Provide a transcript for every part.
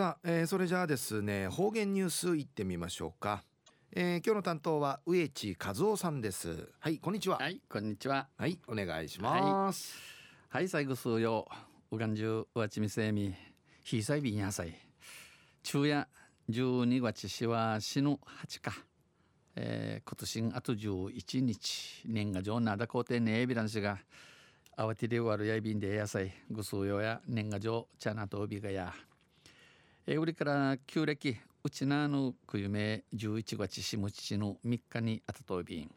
さあ、えー、それじゃあですね方言ニュースいってみましょうか、えー、今日の担当は植地和夫さんです。はいこんにちは。はいこんにちは。はいお願いします。はい、はい、最後数曜うがんじゅうわちみせみひさいびんやさい。昼夜12月しは死ぬ8か。えー、今年あと11日年賀状なだこうてねえびらんしが慌てで終わるやいびんで野菜ぐすうよや年賀状茶なとびがやえー、りから旧暦うちなのくゆめ11月しむちの3日にあたとびん。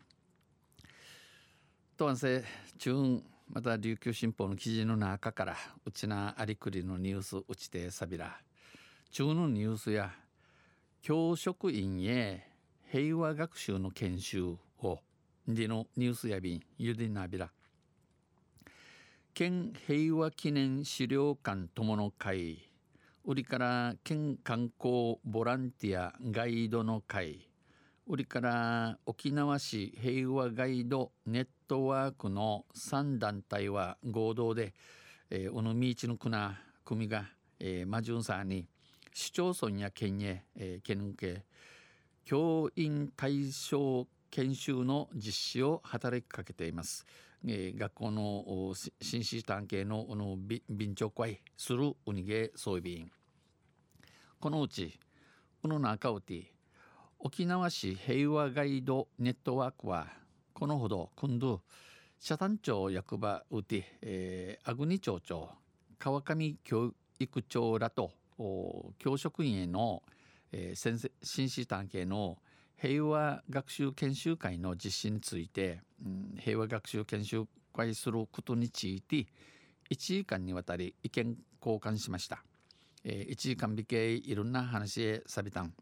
とわんせ中また琉球新報の記事の中からうちなありくりのニュースうちてさびら。中のニュースや教職員へ平和学習の研修をでのニュースやびんゆでなびら。県平和記念資料館友の会売りから県観光ボランティアガイドの会。売りから沖縄市平和ガイドネットワークの3団体は合同で、えー、尾道のくな組が、えー、マジュンさんに市町村や県へ、えー、県け教員対象研修の実施を働きかけています。えー、学校の紳士探系のの便長会するウニゲ装備員このうちこの中うて沖縄市平和ガイドネットワークはこのほど今度社団町役場うて、えー、阿国町長川上教育長らと教職員への、えー、先生紳士探系の平和学習研修会の実施について、うん、平和学習研修会することについて1時間にわたり意見交換しました、えー、1時間びけいろんな話へさびたん。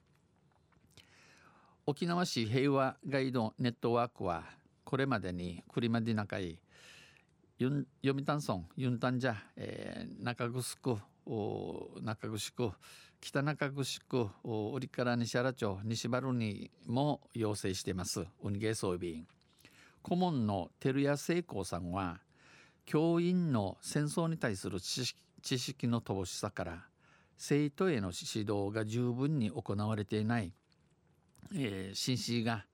沖縄市平和ガイドネットワークはこれまでにクリマディナ会読谷村ユンタンジャ、えー、中城中城北中城折から西原町西原にも要請しています。運ゲー装備員顧問の照屋聖光さんは教員の戦争に対する知識の乏しさから生徒への指導が十分に行われていない、えー、紳士が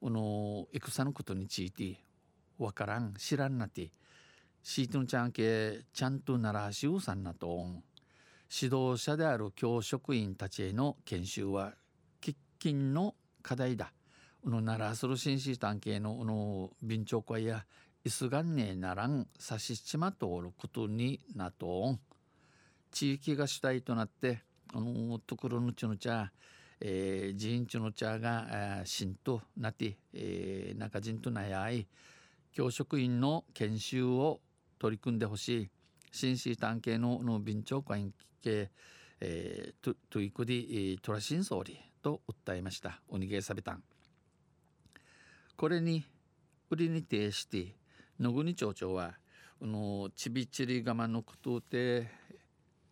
この戦のことについてわからん知らんなって。シートンちゃんけちゃんとならしゅうさんなと。指導者である教職員たちへの研修は喫緊の課題だ。うのならする紳士探系のうの便長会やいすがんねえならんさしちまとおることになとん。地域が主体となってあのところのちの茶えー、人ちの茶がしんとなって、えー、中人となやい教職員の研修を取り組んでほしい紳士探系のの便長会系、えー、トトゥイクディトラシン総理と訴えました。おにげさびたんこれに売りに呈して野国町長はこのちびちり我慢のことで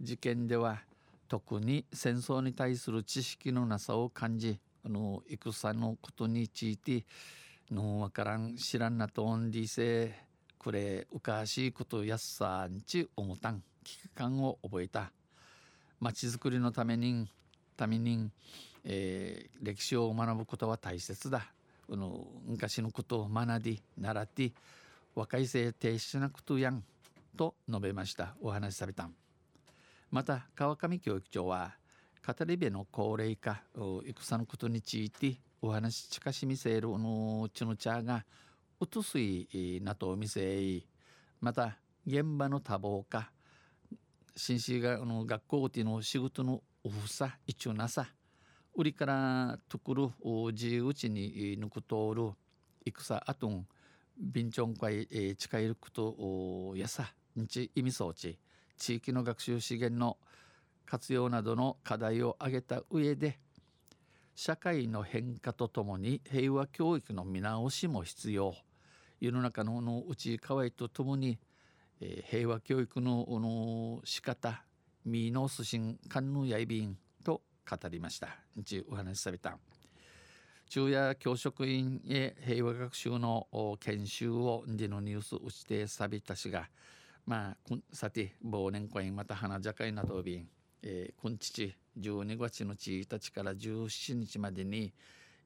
事件では特に戦争に対する知識のなさを感じあの戦のことについてのわからん知らんなとんりせこれうかしいことやっさんち思たん。危機感を覚えた。町づくりのためにために、えー、歴史を学ぶことは大切だ。この昔のことを学び習って若い生停止しなくとやんと述べました。お話しされたまた川上教育長は語り部の高齢化戦のことについてお話し近しみせるのちのちゃがうとすいなと見せまた現場の多忙化紳士がの学校での仕事のおふさ一応なさ売りからとくる自由地に抜く通る戦あとん便長会近いることやさ日意味装置地域の学習資源の活用などの課題を挙げた上で社会の変化とともに平和教育の見直しも必要。世の中のの内河合とともに、えー、平和教育のの仕方見直す新観のやいびんと語りました。ちお話しされた。昼夜教職員へ平和学習の研修をでのニュースをしてさびたしがまあさて忘年会また花茶会などびん、えー、くんちち12月の1日から17日までに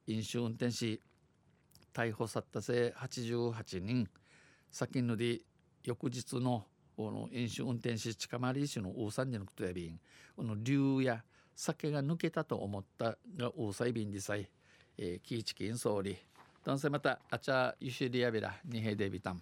飲酒運転し逮捕さったせ88人。先ので翌日のの飲酒運転し近回り市の大三時のことやびん。この竜や酒が抜けたと思ったが大西便でさええー、キーチキン総理男性またあちゃゆしりやびらにへでびたん